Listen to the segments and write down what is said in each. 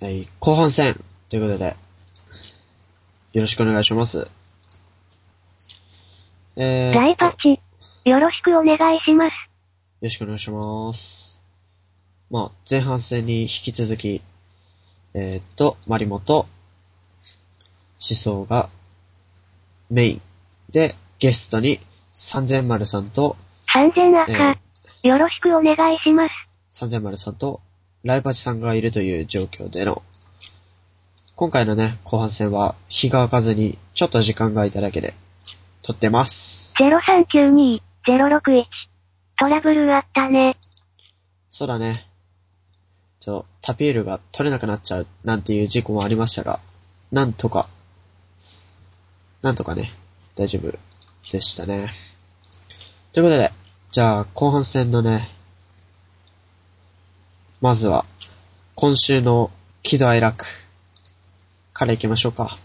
はい、後半戦ということで、よろしくお願いします。えー、ライパチ、よろしくお願いします。よろしくお願いします。まあ、前半戦に引き続き、えーっと、マリモと、思想がメインで、ゲストに、三千丸さんと、三千え赤、よろしくお願いします。三千丸さんと、ライパチさんがいるという状況での、今回のね、後半戦は、日が明かずに、ちょっと時間が空いただけで、撮ってます。0392-061。トラブルあったね。そうだね。ちょ、タピールが取れなくなっちゃうなんていう事故もありましたが、なんとか、なんとかね、大丈夫でしたね。ということで、じゃあ後半戦のね、まずは、今週の喜怒哀楽から行きましょうか。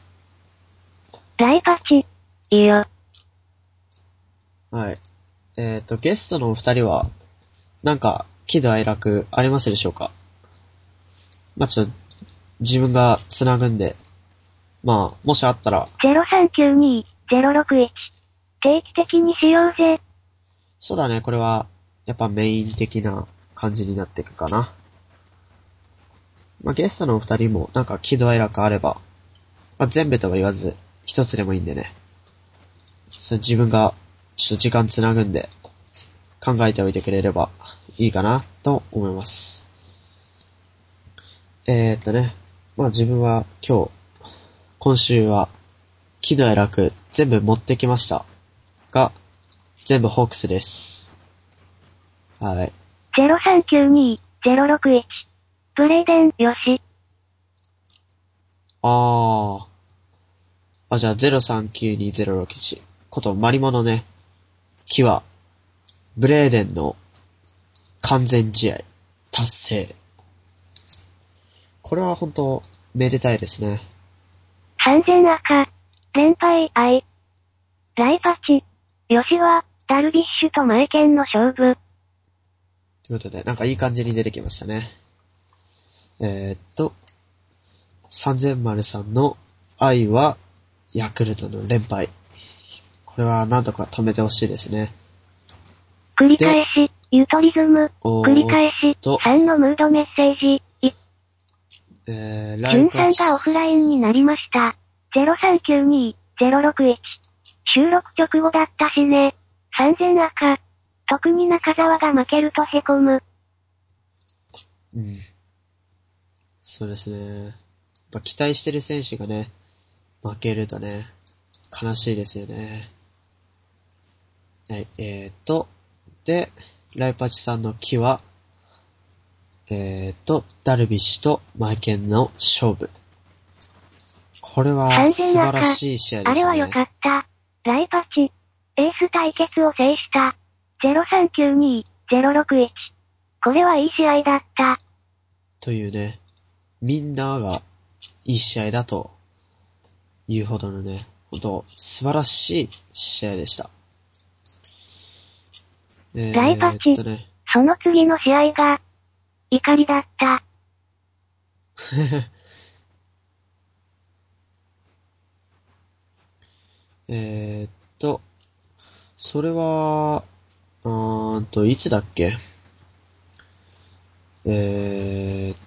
ライパチ、いいよ。はい。えっ、と、ゲストのお二人は、なんか、喜怒哀楽ありますでしょうか？まあ、ちょっと、自分が繋ぐんで、まあ、もしあったら、0392-061。定期的にしようぜ。そうだね、これは、やっぱメイン的な感じになっていくかな。まあ、ゲストのお二人も、なんか喜怒哀楽あれば、まあ、全部とは言わず、一つでもいいんでね。そ自分が、ちょっと時間繋ぐんで、考えておいてくれればいいかな、と思います。えー、っとね、まあ自分は今日、今週は、喜怒哀楽全部持ってきました。が、全部ホークスです。はい。0392-061。ブレイデン、よし。あー。あ、じゃあ039206ことマリモのね、木は、ブレーデンの完全試合達成。これは本当めでたいですね。三千赤、連敗愛。ライパチ、よしは、ダルビッシュとマイケンの勝負。ということで、なんかいい感じに出てきましたね。えー、っと、3003の愛は、ヤクルトの連敗。これはなんとか止めてほしいですね。繰り返し、ゆとりズム。繰り返しと、3のムードメッセージ。い、えー、ラジュンさんがオフラインになりました。0392-061。収録直後だったしね。3000赤。特に中澤が負けるとへこむ。うん。そうですね。やっぱ期待してる選手がね、負けるとね、悲しいですよね。はい、えーと、で、ライパチさんの木は、えーと、ダルビッシュとマイケンの勝負。これは3000素晴らしい試合でしたね。あれは良かった。ライパチ。エース対決を制した。0392-061。これはいい試合だった。というね、みんながいい試合だというほどのね、本当素晴らしい試合でした。えー、ライパチえっとね、その次の試合が、怒りだった。えーっと、それは、うーんと、いつだっけ？えーっ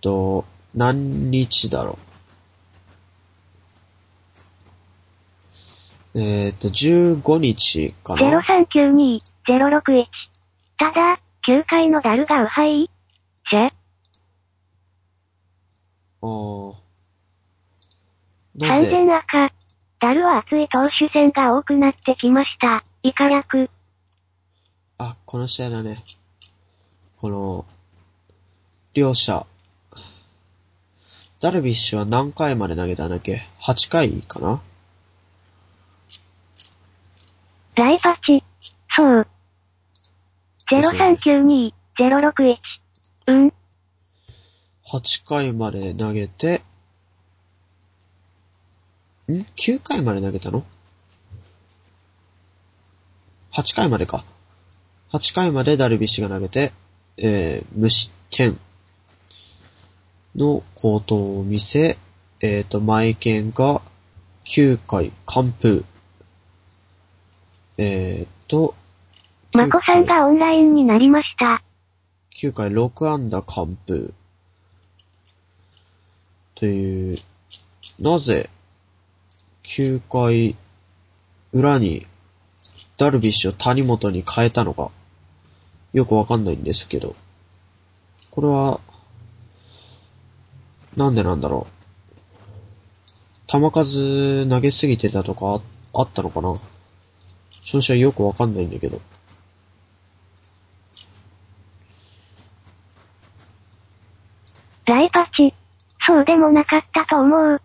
と、何日だろう？えーっと、15日かな？0392-061。ただ、9回のダルがウハイシェあーなぜ、3000赤。ダルは熱い投手戦が多くなってきました。イカ役。あ、この試合だね。この、両者、ダルビッシュは何回まで投げたんだっけ ?8 回かな？ライパチ。そう。0392-061。うん。8回まで投げて、ん ?9 回まで投げたの ?8 回までか。8回までダルビッシュが投げて、えー、無失点。の好投を見せ、えっ、と、マイケンが9回完封。えっ、と、まこさんがオンラインになりました。9回6安打完封。という、なぜ、9回裏に、ダルビッシュを谷本に変えたのか、よくわかんないんですけど、これは、なんでなんだろう。球数投げすぎてたとかああったのかなその試合よくわかんないんだけど。ライパチ。そうでもなかったと思う。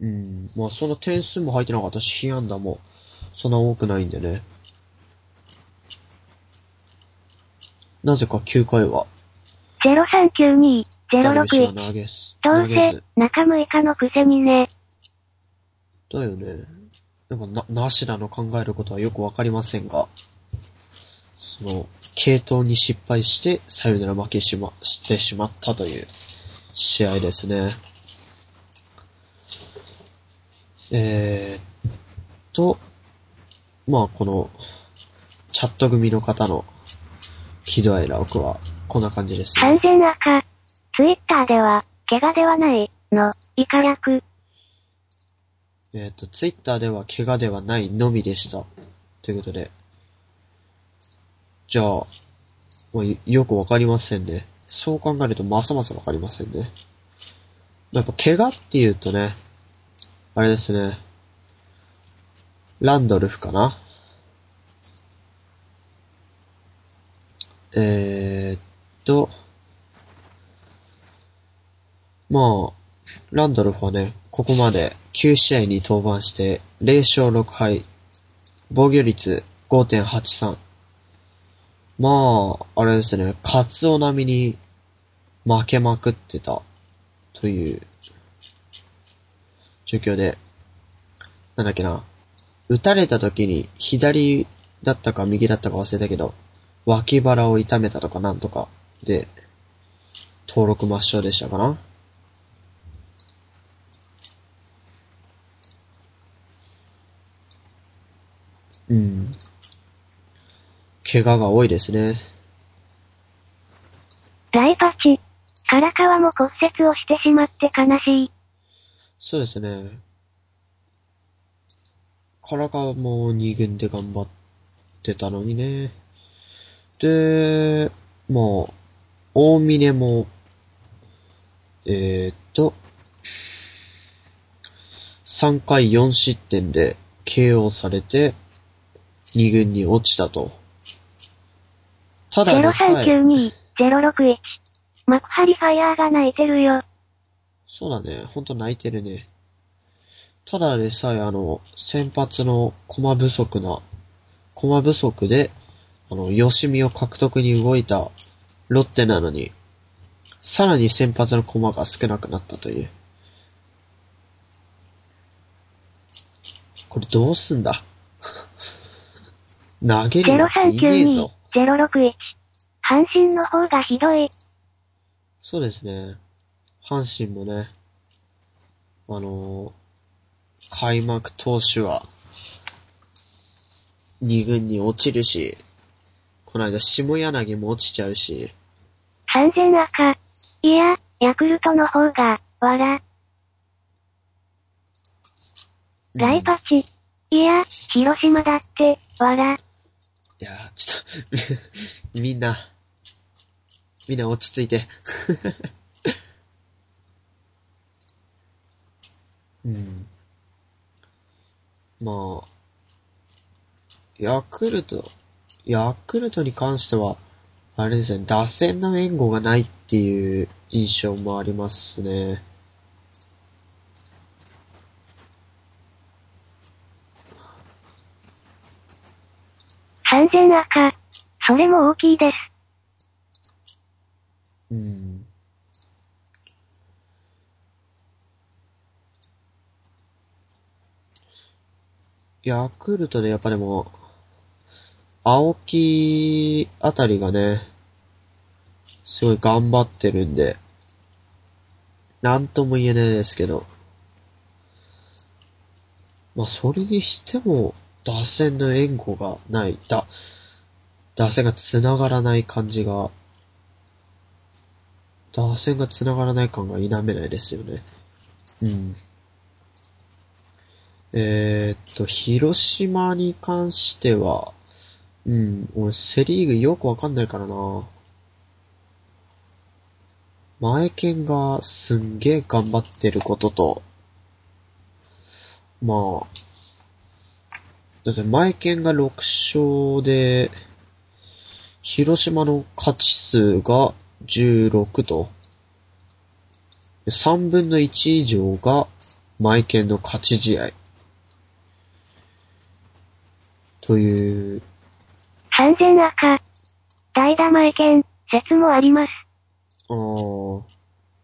うん。まあ、その点数も入ってなかったし、被安打も、そんな多くないんでね。なぜか9回は、0392、ダルビッシュは061。投げす、どうせ中6日のくせにね。だよね。でもな、なしだの考えることはよくわかりませんが、その、系統に失敗して、サヨナラ負けしま、してしまったという試合ですね。えーっと、まあこの、チャット組の方の喜怒哀楽は、こんな感じですね。完全赤。ツイッターでは、怪我ではない、の、以下略。えっ、と、ツイッターでは怪我ではないのみでした。ということで。じゃあ、まあ、よよくわかりませんね。そう考えるとますますわかりませんね。やっぱ怪我っていうとね、あれですね。ランドルフかなえー、っと、まあ、ランドルフはね、ここまで9試合に登板して0勝6敗、防御率5.83。まあ、あれですね、カツオ並みに負けまくってたという状況で、なんだっけな、打たれた時に左だったか右だったか忘れたけど、脇腹を痛めたとかなんとかで、登録抹消でしたかなうん。怪我が多いですね。ライパチ。唐川も骨折をしてしまって悲しい。そうですね。唐川も2軍で頑張ってたのにね。で、まあ、大峰も、えー、っと、3回4失点で KO されて、2軍に落ちたと。ただでさえ、0392、061。幕張ファイヤーが泣いてるよ。そうだね。ほんと泣いてるね。ただでさえあの、先発の駒不足な、駒不足で、あの、吉見を獲得に動いたロッテなのに、さらに先発の駒が少なくなったという。これどうすんだ？投げるやついねえ0392ぞ。、061。阪神の方がひどい。そうですね。阪神もね、あのー開幕投手は、二軍に落ちるし、この間下柳も落ちちゃうし、完全赤。いや、ヤクルトの方が、わら。ライパチ。いや、広島だって、わら。いやー、ちょっと、みんな、みんな落ち着いて。うん。まあ、ヤクルト、ヤクルトに関しては、あれですね、打線の援護がないっていう印象もありますね。全赤。それも大きいです。うん。ヤクルトでやっぱでも、青木あたりがね、すごい頑張ってるんで、なんとも言えないですけど。まあ、それにしても、打線の援護がない。だ、打線が繋がらない感じが、打線が繋がらない感が否めないですよね。うん。えー、っと、広島に関しては、うん、俺セリーグよくわかんないからな。前剣がすんげえ頑張ってることと、まあ、だって前剣が6勝で、広島の勝ち数が16と、3分の1以上が前剣の勝ち試合。という。完全赤。代打前剣、説もあります。ああ。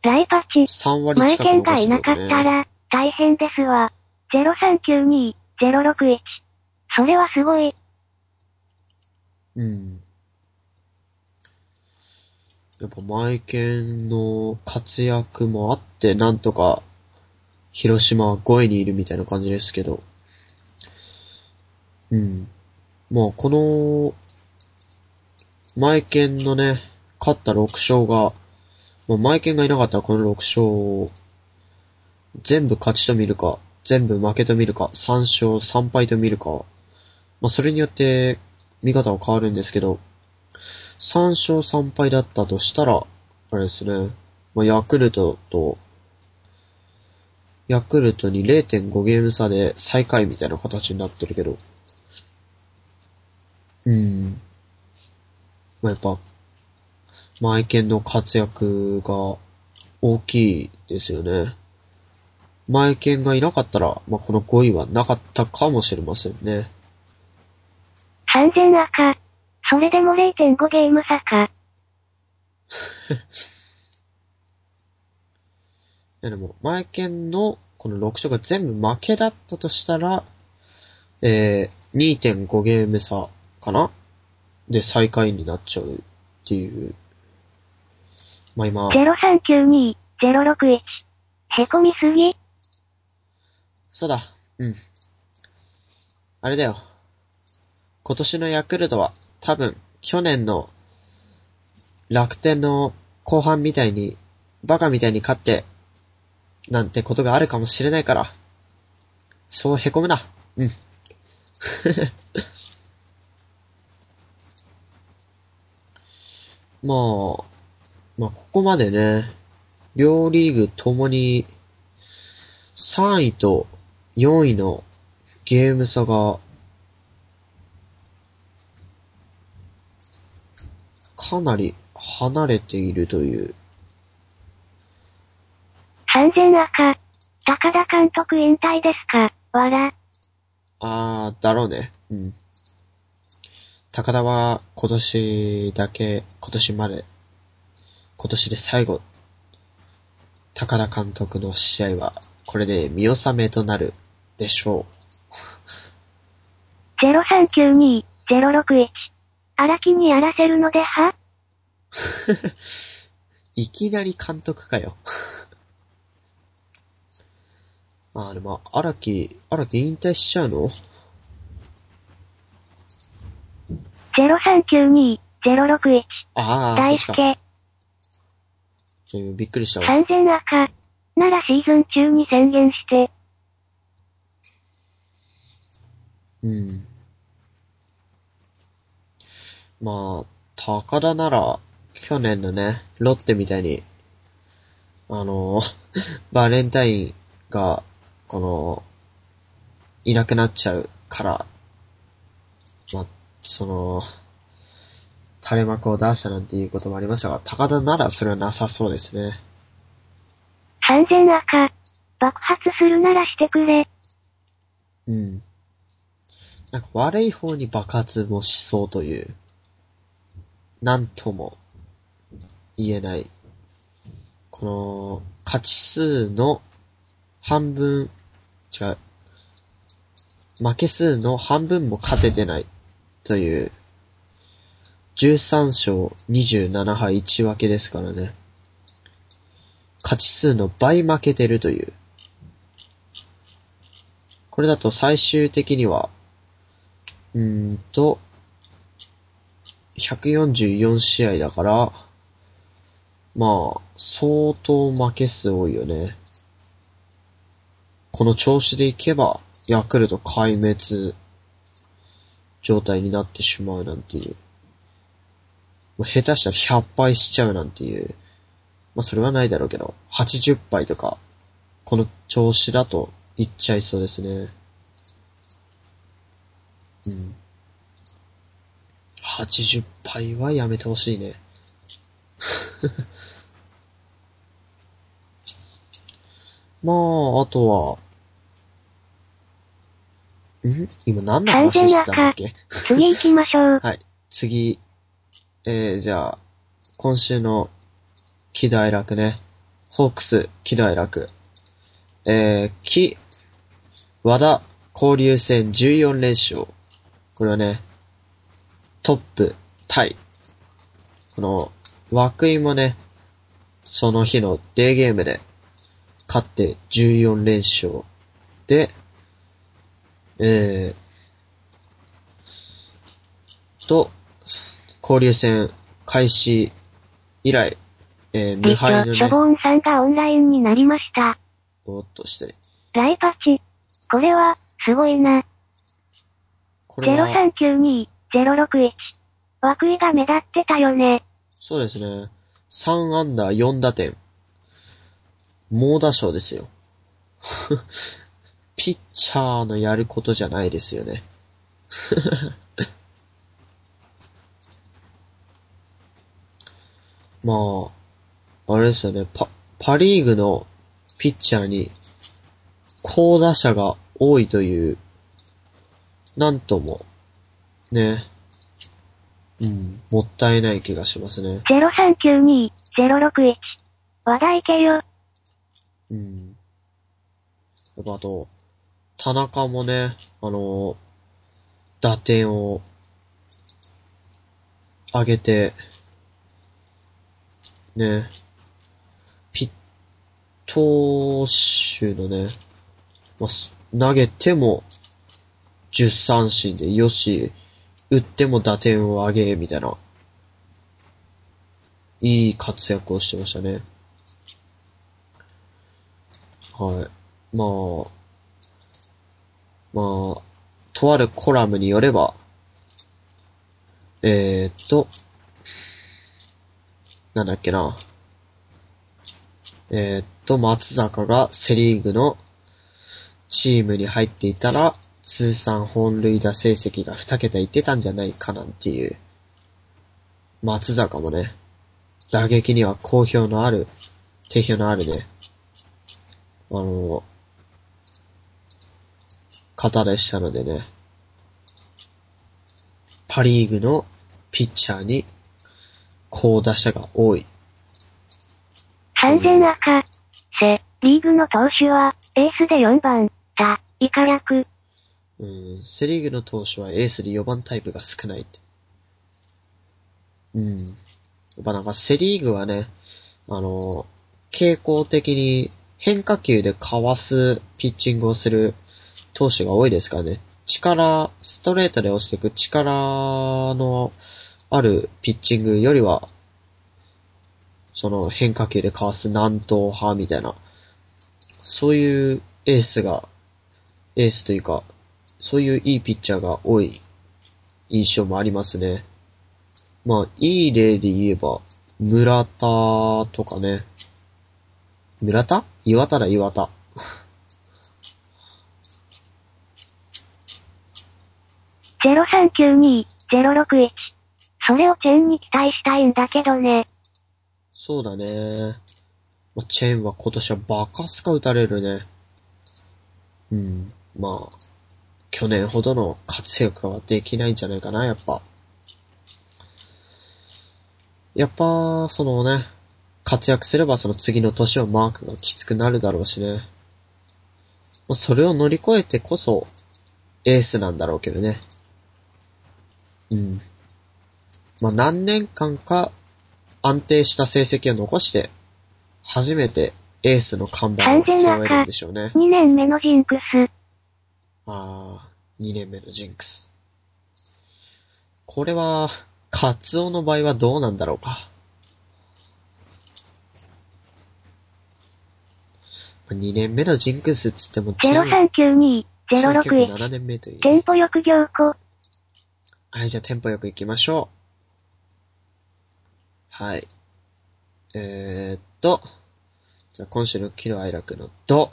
ライパチ。3割近く、ね、前剣がいなかったら、大変ですわ。0392-061。それはすごい。うん。やっぱマイケンの活躍もあって、なんとか、広島は5位にいるみたいな感じですけど。うん。もうこの、マイケンのね、勝った6勝が、もうマイケンがいなかったらこの6勝を、全部勝ちと見るか、全部負けと見るか、3勝3敗と見るか、まあそれによって見方は変わるんですけど、3勝3敗だったとしたら、あれですね、まあ、ヤクルトと、ヤクルトに0.5ゲーム差で最下位みたいな形になってるけど、うん。まあ、やっぱ、マイケンの活躍が大きいですよね。マイケンがいなかったら、まあ、この5位はなかったかもしれませんね。完全赤。それでも0.5ゲーム差か。いやでも、前剣のこの6勝が全部負けだったとしたら、えー、2.5ゲーム差かな？で最下位になっちゃうっていう。まあ今。0392-061。へこみすぎそうだ。うん。あれだよ。今年のヤクルトは多分、去年の楽天の後半みたいに、バカみたいに勝って、なんてことがあるかもしれないから、そう凹むな。うん。まあ、まあ、ここまでね、両リーグともに、3位と4位のゲーム差がかなり離れているという。完全赤。高田監督引退ですか？わら。あー、だろうね。うん。高田は今年だけ、今年まで、今年で最後、高田監督の試合は、これで見納めとなるでしょう。0392-061。荒木にやらせるのでは？いきなり監督かよ。あ、でも、荒木、荒木引退しちゃうの ?0392-061。ああ、大輔。びっくりしたわ。完全赤。ならシーズン中に宣言して。うん。まあ、高田なら、去年のね、ロッテみたいに、あの、バレンタインが、この、いなくなっちゃうから、まあ、その、垂れ幕を出したなんていうこともありましたが、高田ならそれはなさそうですね。完全赤。爆発するならしてくれ。うん。なんか悪い方に爆発もしそうという。なんとも言えない。この、勝ち数の半分、違う。負け数の半分も勝ててないという、13勝27敗1分けですからね。勝ち数の倍負けてるという。これだと最終的には、うーんと、144試合だから、まあ、相当負け数多いよね。この調子でいけば、ヤクルト壊滅状態になってしまうなんていう。まあ下手したら100敗しちゃうなんていう。まあそれはないだろうけど、80敗とか、この調子だといっちゃいそうですね。うん。80敗はやめてほしいね。まあ、あとは、ん？今何の話してたんだっけ？次行きましょう。はい。次、えー、じゃあ、今週の喜怒哀楽ね。ホークス、喜怒哀楽。えー、き、和田、交流戦14連勝。これはね、トップ、タイ。この、涌井もね、その日のデーゲームで、勝って14連勝。で、えー、と、交流戦開始以来、えー、無敗のねショ、ボーンさんがオンラインになりました。おっと失礼。ライパチ。これは、すごいな。これは、0392-061。枠井が目立ってたよね。そうですね。3アンダー4打点。猛打賞ですよ。ピッチャーのやることじゃないですよね。まあ、あれですよね。パ、パリーグのピッチャーに、高打者が多いという、なんとも、ね、うん、もったいない気がしますね。0392-061。話題系よ。うん。やっぱあと、田中もね、あの、打点を上げて、ね、ピッ、投手のね、まあす投げても10三振でよし、打っても打点を上げ、みたいな、いい活躍をしてましたね。はい。まあ、まあ、とあるコラムによれば、えー、っと、なんだっけな。えー、っと、松坂がセリーグのチームに入っていたら、通算本塁打成績が2桁いってたんじゃないかなんていう。松坂もね、打撃には好評のある、定評のあるね、あの、方でしたのでね、パリーグのピッチャーに好打者が多い。3000赤。セ、リーグの投手は、エースで4番、た、イカ役。うん、セリーグの投手はエースで4番タイプが少ない。うん。やっぱなんかセリーグはね、あの、傾向的に変化球でかわすピッチングをする投手が多いですからね。力、ストレートで押していく力のあるピッチングよりは、その変化球でかわす南東派みたいな、そういうエースが、エースというか、そういういいピッチャーが多い印象もありますね。まあ、いい例で言えば、村田とかね。村田？岩田だ、岩田。0392-061。それをチェーンに期待したいんだけどね。そうだね。まあチェーンは今年はバカスカ打たれるね。うん。まあ、去年ほどの活躍はできないんじゃないかな、やっぱ。やっぱ、そのね、活躍すればその次の年はマークがきつくなるだろうしね。それを乗り越えてこそ、エースなんだろうけどね。うん。まあ何年間か安定した成績を残して、初めてエースの看板を背負えるんでしょうね。2年目のジンクス。あー、2年目のジンクス。これは、カツオの場合はどうなんだろうか。2年目のジンクスっつっても、チェン0392、チェン結構061。7年目という。テンポよく行庫。はい、じゃあテンポよく行きましょう。はい。えーっと、じゃあ今週の喜怒哀楽のド。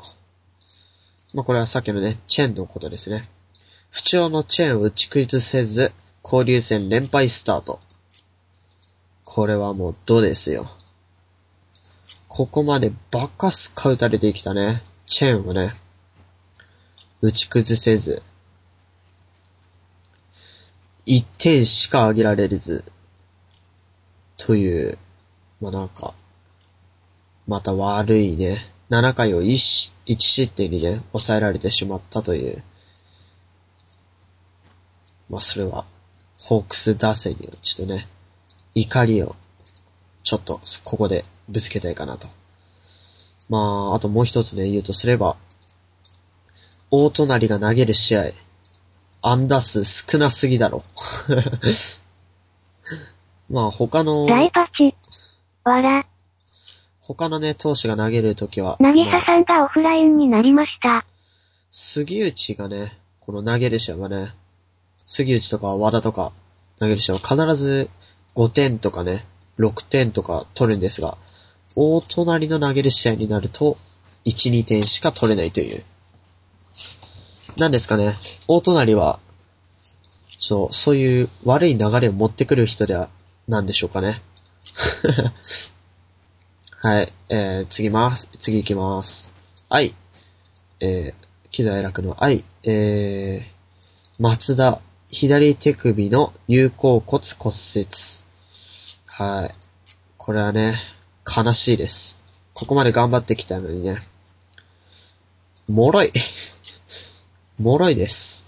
まあ、これはさっきのね、チェーンのことですね。不調のチェーンを打ち崩せず、交流戦連敗スタート。これはもうドですよ。ここまでバカスカ打たれてきたね。チェーンをね、打ち崩せず、1点しか上げられず、という、まあ、なんか、また悪いね、7回を 1, 1失点にね、抑えられてしまったという、まあ、それは、ホークス打線にはちょっとね、怒りを、ちょっと、ここでぶつけたいかなと。まあ、あともう一つね、言うとすれば、大隣が投げる試合、アンダー数少なすぎだろ。まあ他の、ライパチ。わら。他のね、投手が投げるときは、なぎまあささんがオフラインになりました。杉内がね、この投げる試合はね、杉内とか和田とか投げる試合は必ず5点とかね、6点とか取るんですが、大隣の投げる試合になると、1、2点しか取れないという。なんですかね、大隣は、そう、そういう悪い流れを持ってくる人では、なんでしょうかね。はい、えー、次ます。次行きます。はい。えー、喜怒哀楽の愛、えー、松田、左手首の有効骨骨折。はい。これはね、悲しいです。ここまで頑張ってきたのにね、もろい。もろいです。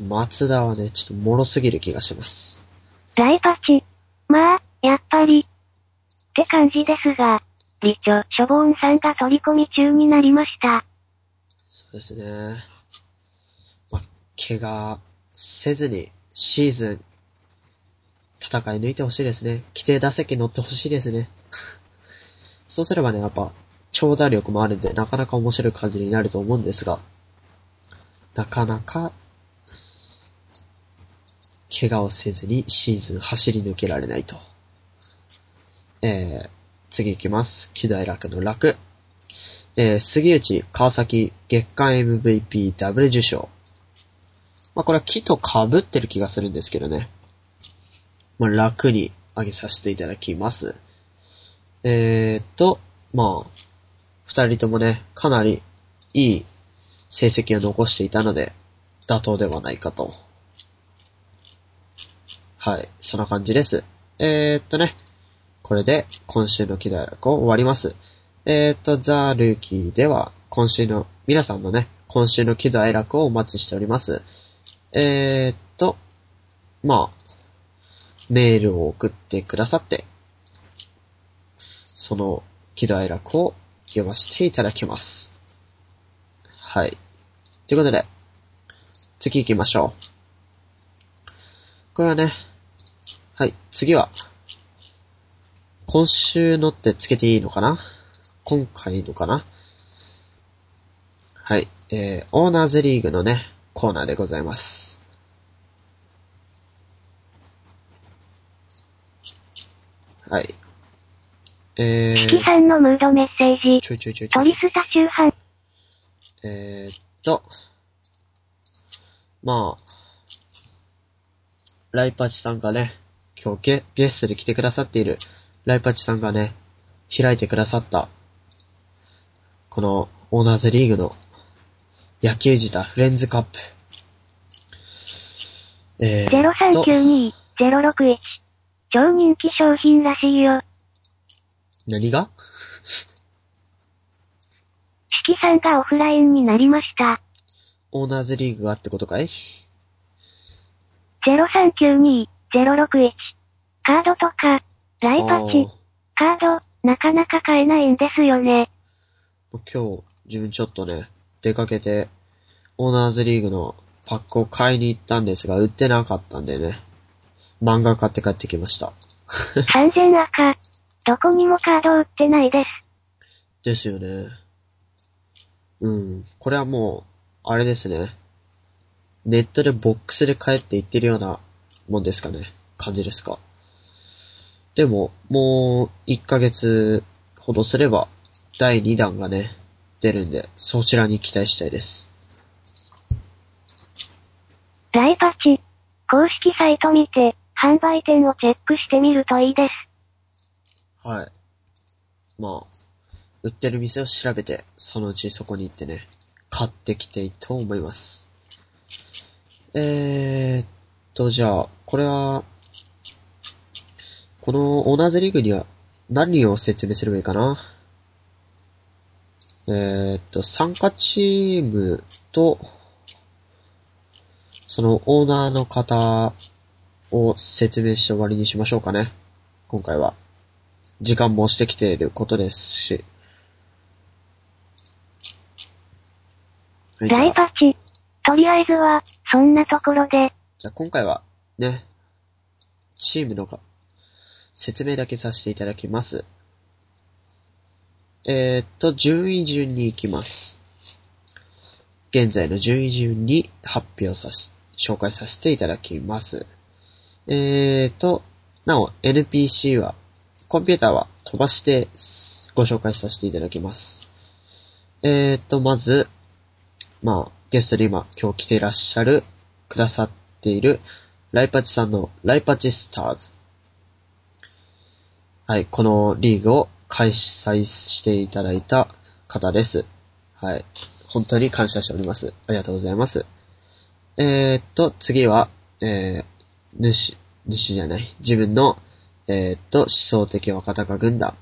松田はね、ちょっともろすぎる気がします。ライパチ。まあ、やっぱり。って感じですが、理長、ショボンさんが取り込み中になりました。そうですね。まあ、怪我せずにシーズン戦い抜いてほしいですね。規定打席乗ってほしいですね。そうすればね、やっぱ長打力もあるんで、なかなか面白い感じになると思うんですが、なかなか怪我をせずにシーズン走り抜けられないと。えー、次行きます。喜怒哀楽の楽。えー、杉内、川崎、月間 MVP ダブル受賞。まあ、これは木と被ってる気がするんですけどね。まあ、楽に上げさせていただきます。えーっと、まあ、二人ともね、かなりいい成績を残していたので、妥当ではないかと。はい、そんな感じです。えーっとね、これで今週の喜怒哀楽を終わります。えーっと、ザ・ルーキーでは今週の、皆さんのね、今週の喜怒哀楽をお待ちしております。えーっと、まあ、メールを送ってくださって、その喜怒哀楽を読ませていただきます。はい。ということで、次行きましょう。これはね、はい、次は、今週のってつけていいのかな？今回のかな？はい、えー、オーナーズリーグのね、コーナーでございます。はい。えチキさんのムードメッセージー、。ちょいちょいちょいちょいトリスタ中半。えーっと、まあ、ライパチさんがね、今日ゲゲストで来てくださっているライパチさんがね、開いてくださった、このオーナーズリーグの野球自体フレンズカップ。えーっと、0392-061。超人気商品らしいよ。何が？チキさんがオフラインになりました。オーナーズリーグがってことかい？0392-061。カードとか、ライパチ。カード、なかなか買えないんですよね。今日、自分ちょっとね、出かけて、オーナーズリーグのパックを買いに行ったんですが、売ってなかったんでね、漫画買って帰ってきました。3000赤。どこにもカード売ってないです。ですよね。うん。これはもう、あれですね。ネットでボックスで買えって言ってるようなもんですかね。感じですか。でも、もう、1ヶ月ほどすれば、第2弾がね、出るんで、そちらに期待したいです。ライパチ。公式サイト見て、販売店をチェックしてみるといいです。はい。まあ、売ってる店を調べて、そのうちそこに行ってね、買ってきていいと思います。えーっと、じゃあ、これは、このオーナーズリーグには何を説明すればいいかな？えーっと、参加チームと、そのオーナーの方を説明して終わりにしましょうかね。今回は。時間もしてきていることですし。はいじゃあライパチ。とりあえずは、そんなところで、じゃあ今回は、ね、チームのか、説明だけさせていただきます。えー、っと、順位順に行きます。現在の順位順に発表さし、紹介させていただきます。えー、っと、なお、NPC は、コンピューターは飛ばしてご紹介させていただきます。えー、っと、まず、まあ、ゲストで今、今日来ていらっしゃる、くださっている、ライパチさんのライパチスターズ。はい、このリーグを開催していただいた方です。はい。本当に感謝しております。ありがとうございます。えー、っと、次は、えー、主、主じゃない、自分の、えー、っと、思想的若鷹軍団。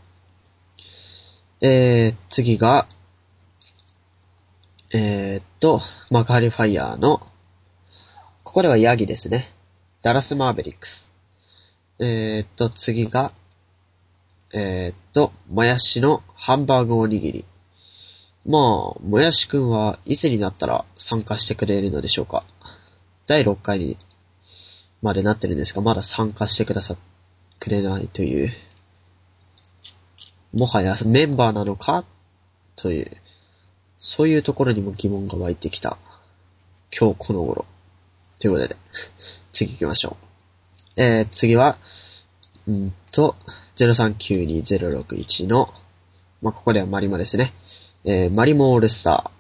えー、次が、えー、っと、マカリファイヤーの、ここではヤギですね。ダラスマーベリックス。えー、っと、次が、えー、っと、もやしのハンバーグおにぎり。まあ、もやしくんはいつになったら参加してくれるのでしょうか。第6回にまでなってるんですが、まだ参加してくださ、くれないという。もはやメンバーなのか？という。そういうところにも疑問が湧いてきた。今日この頃。ということで、次行きましょう。えー、次は、うんと、0392-061の、まあ、ここではマリモですね。えー、マリモオールスタ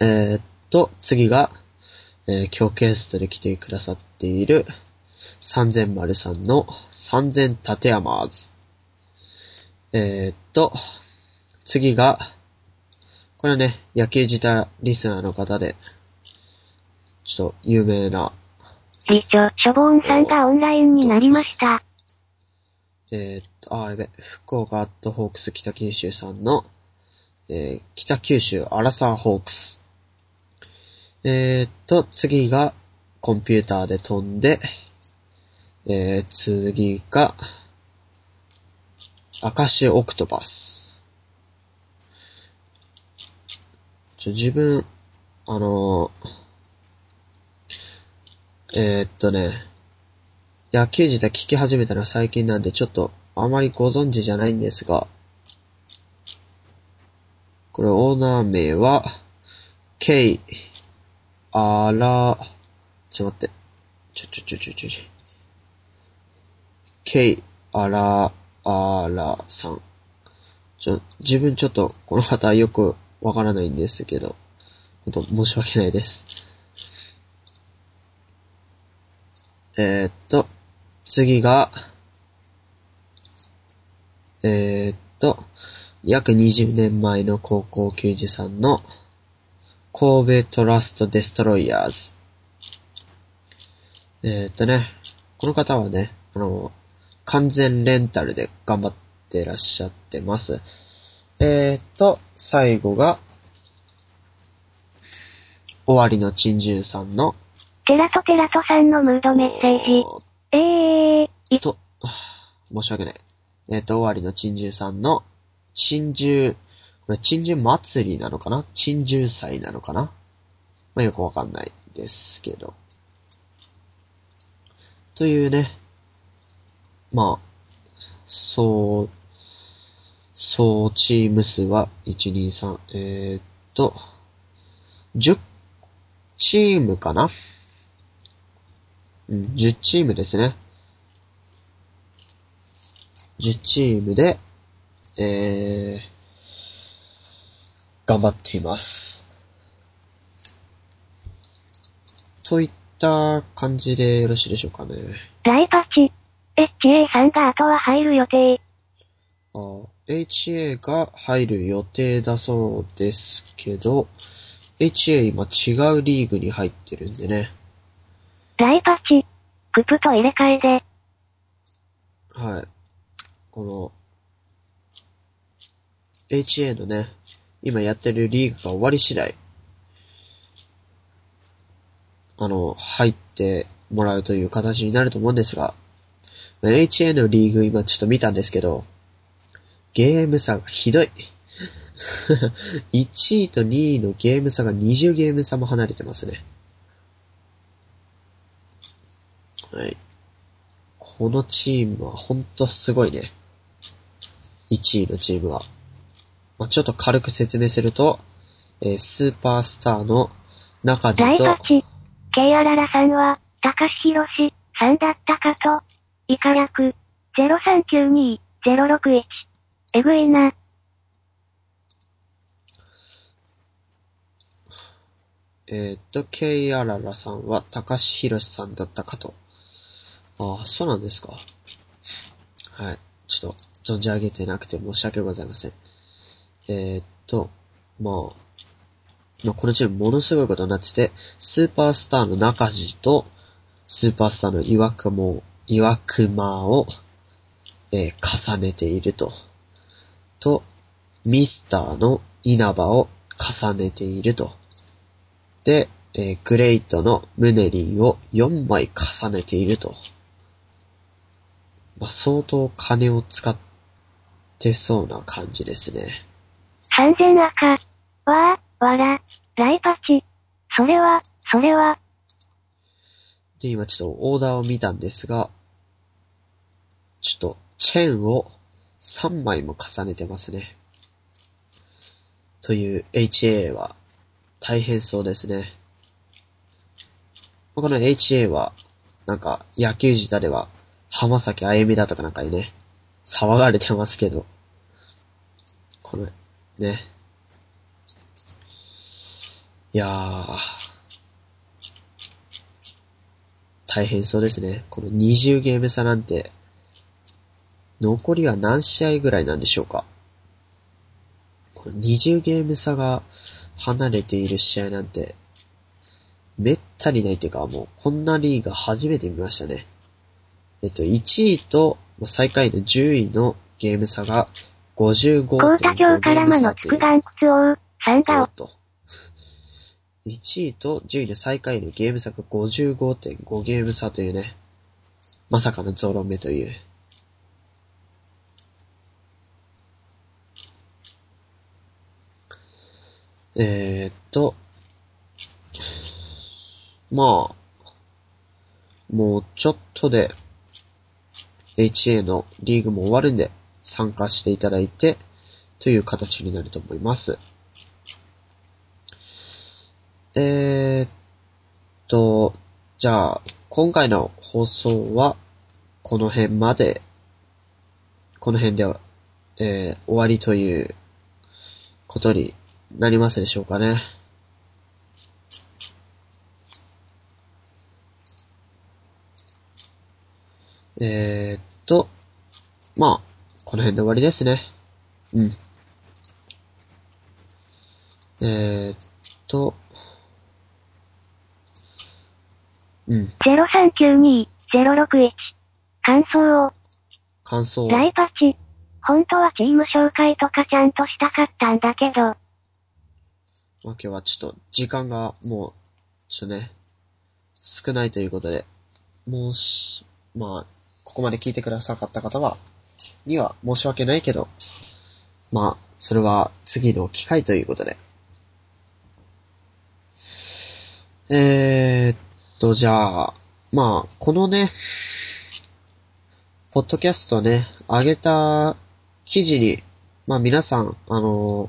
ー。えー、っと、次が、えー、今日ゲストで来てくださっている、3003の3000立山ーズ。えー、っと、次が、これはね、野球自体リスナーの方で、ちょっと有名な、理長、ショボンさんがオンラインになりました。えーっと、あー、やべ、福岡アットホークス北九州さんの、えー、北九州アラサーホークス。えーっと、次が、コンピューターで飛んで、えー、次が、アカシオクトパス。ちょ、自分、あのー、えーっとね、野球自体聞き始めたのは最近なんでちょっとあまりご存知じゃないんですが、これオーナー名は、ケイ、あら、ちょっと待って、ちょちょちょちょちょちょ、ケイ、あら、あらさん。ちょ、自分ちょっとこの方よくわからないんですけど、ほんと申し訳ないです。えー、っと、次が、えー、っと、約20年前の高校球児さんの神戸トラストデストロイヤーズ。えー、っとね、この方はね、あの、完全レンタルで頑張ってらっしゃってます。えー、っと、最後が、終わりの珍獣さんの、テラトテラトさんのムードメッセージ。えー、い、と、申し訳ない。えっ、と、終わりの珍獣さんの、珍獣、これ珍獣祭りなのかな？珍獣祭なのかな？まあ、よくわかんないですけど。というね、まあ、そう、そうチーム数は、1、2、3、えー、っと、10チームかな？うん、10チームですね。10チームで、えー、頑張っています。といった感じでよろしいでしょうかね。ライパチ。HA さんがあとは入る予定。あ HA が入る予定だそうですけど、HA 今違うリーグに入ってるんでね。ライパチ。ププと入れ替えで。はい。この、HA のね、今やってるリーグが終わり次第、あの、入ってもらうという形になると思うんですが、HA のリーグ今ちょっと見たんですけど、ゲーム差がひどい。1位と2位のゲーム差が20ゲーム差も離れてますね。はい。このチームはほんとすごいね。1位のチームは。まあ、ちょっと軽く説明すると、えースーパースターの中地と、パチ。ケイアララさんは、高橋博士さんだったかと。以下略。0392-061。えぐいな。えーっと、ケイアララさんは高橋博さんだったかと。ああ、そうなんですか。はい。ちょっと、存じ上げてなくて申し訳ございません。えーっと、まあ、まあ、このチームものすごいことになってて、スーパースターの中地と、スーパースターの岩雲、岩熊を、えー重ねていると。と、ミスターの稲葉を重ねていると。で、えーグレイトのムネリンを4枚重ねていると。まあ、相当金を使ってそうな感じですね。3000赤。わー、わら。ライパチ。それは、それは、で、今ちょっとオーダーを見たんですが、ちょっとチェーンを3枚も重ねてますね。という HA は大変そうですね。この HA は、なんか野球自体では浜崎あゆみだとかなんかにね、騒がれてますけど、この、ね。いやー、大変そうですね。この20ゲーム差なんて、残りは何試合ぐらいなんでしょうか。この20ゲーム差が離れている試合なんて、めったにないというか、もうこんなリーグ初めて見ましたね。えっと、1位とまあ最下位の10位のゲーム差が55.5高田京から魔の畜眼靴王、さんがおっと。1位と10位の最下位のゲーム差が55.5ゲーム差というね、まさかのゾロ目という。えー、っと、まあ、もうちょっとで HA のリーグも終わるんで参加していただいてという形になると思います。えー、っと、じゃあ、今回の放送はこの辺まで、この辺では、えー終わりということになりますでしょうかね。えー、っと、まあ、この辺で終わりですね。うん。えー、っと、うん、0392-061。感想を、感想を。ライパチ。本当はチーム紹介とかちゃんとしたかったんだけど、まあ、今日はちょっと時間がもう、ちょっとね、少ないということで、もうし、まあ、ここまで聞いてくださった方は、には申し訳ないけど、まあ、それは次の機会ということで。えー、っと、じゃあ、まあ、このね、ポッドキャストね、上げた記事に、まあ皆さん、あの、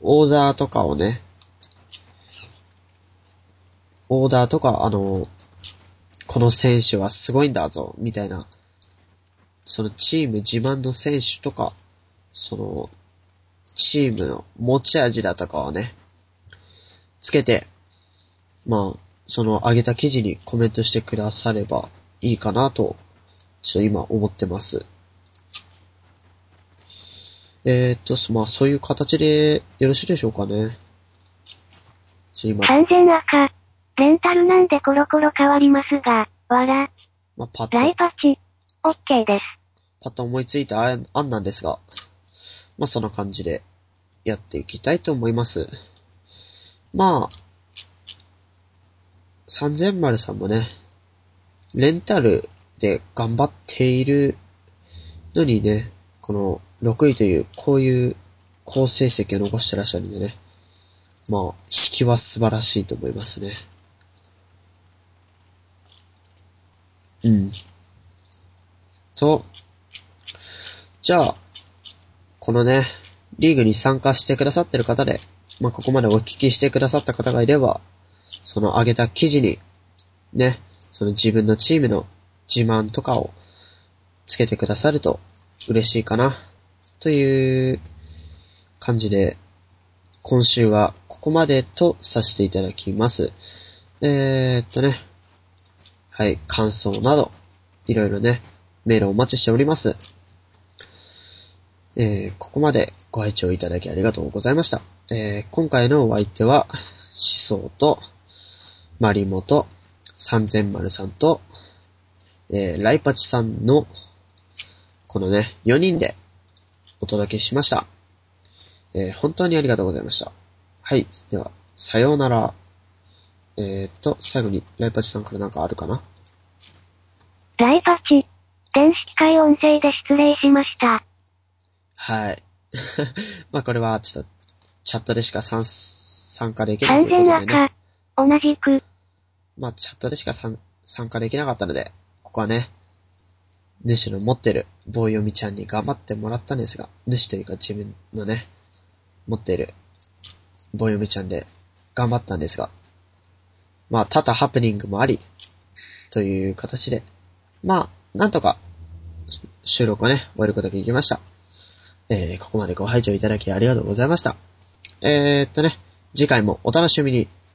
オーダーとかをね、オーダーとか、あの、この選手はすごいんだぞ、みたいな、そのチーム自慢の選手とか、その、チームの持ち味だとかをね、つけて、まあ、その上げた記事にコメントしてくださればいいかなと、ちょっと今思ってます。えー、っと、まあそういう形でよろしいでしょうかね。今。3000赤。レンタルなんでコロコロ変わりますが、わら。まあ、パッと。ライパチ。OK です。パッと思いついた案なんですが、まあそんな感じでやっていきたいと思います。まあ、3000丸さんもね、レンタルで頑張っているのにね、この6位という、こういう好成績を残してらっしゃるんでね、まあ、引きは素晴らしいと思いますね。うん。と、じゃあ、このね、リーグに参加してくださってる方で、まあ、ここまでお聞きしてくださった方がいれば、その上げた記事に、ね、その自分のチームの自慢とかをつけてくださると嬉しいかな、という感じで、今週はここまでとさせていただきます。えー、っとね、はい、感想など、いろいろね、メールをお待ちしております。えー、ここまでご拝聴いただきありがとうございました。えー、今回のお相手は、思想と、マリモと、三千丸さんと、えー、ライパチさんの、このね、4人でお届けしました。えー、本当にありがとうございました。はい。では、さようなら。えー、っと、最後に、ライパチさんからなんかあるかな？ライパチ、電子機械音声で失礼しました。はい。まあこれはちょっと、チャットでしか参加できないということでね。同じく。まあチャットでしか参加できなかったので、ここはね、主の持ってる棒読みちゃんに頑張ってもらったんですが、主というか自分のね、持っている棒読みちゃんで頑張ったんですが、まあ多々ハプニングもあり、という形で、まあ、なんとか、収録をね、終えることができました。えー、ここまでご拝聴いただきありがとうございました。えー、っとね、次回もお楽しみに。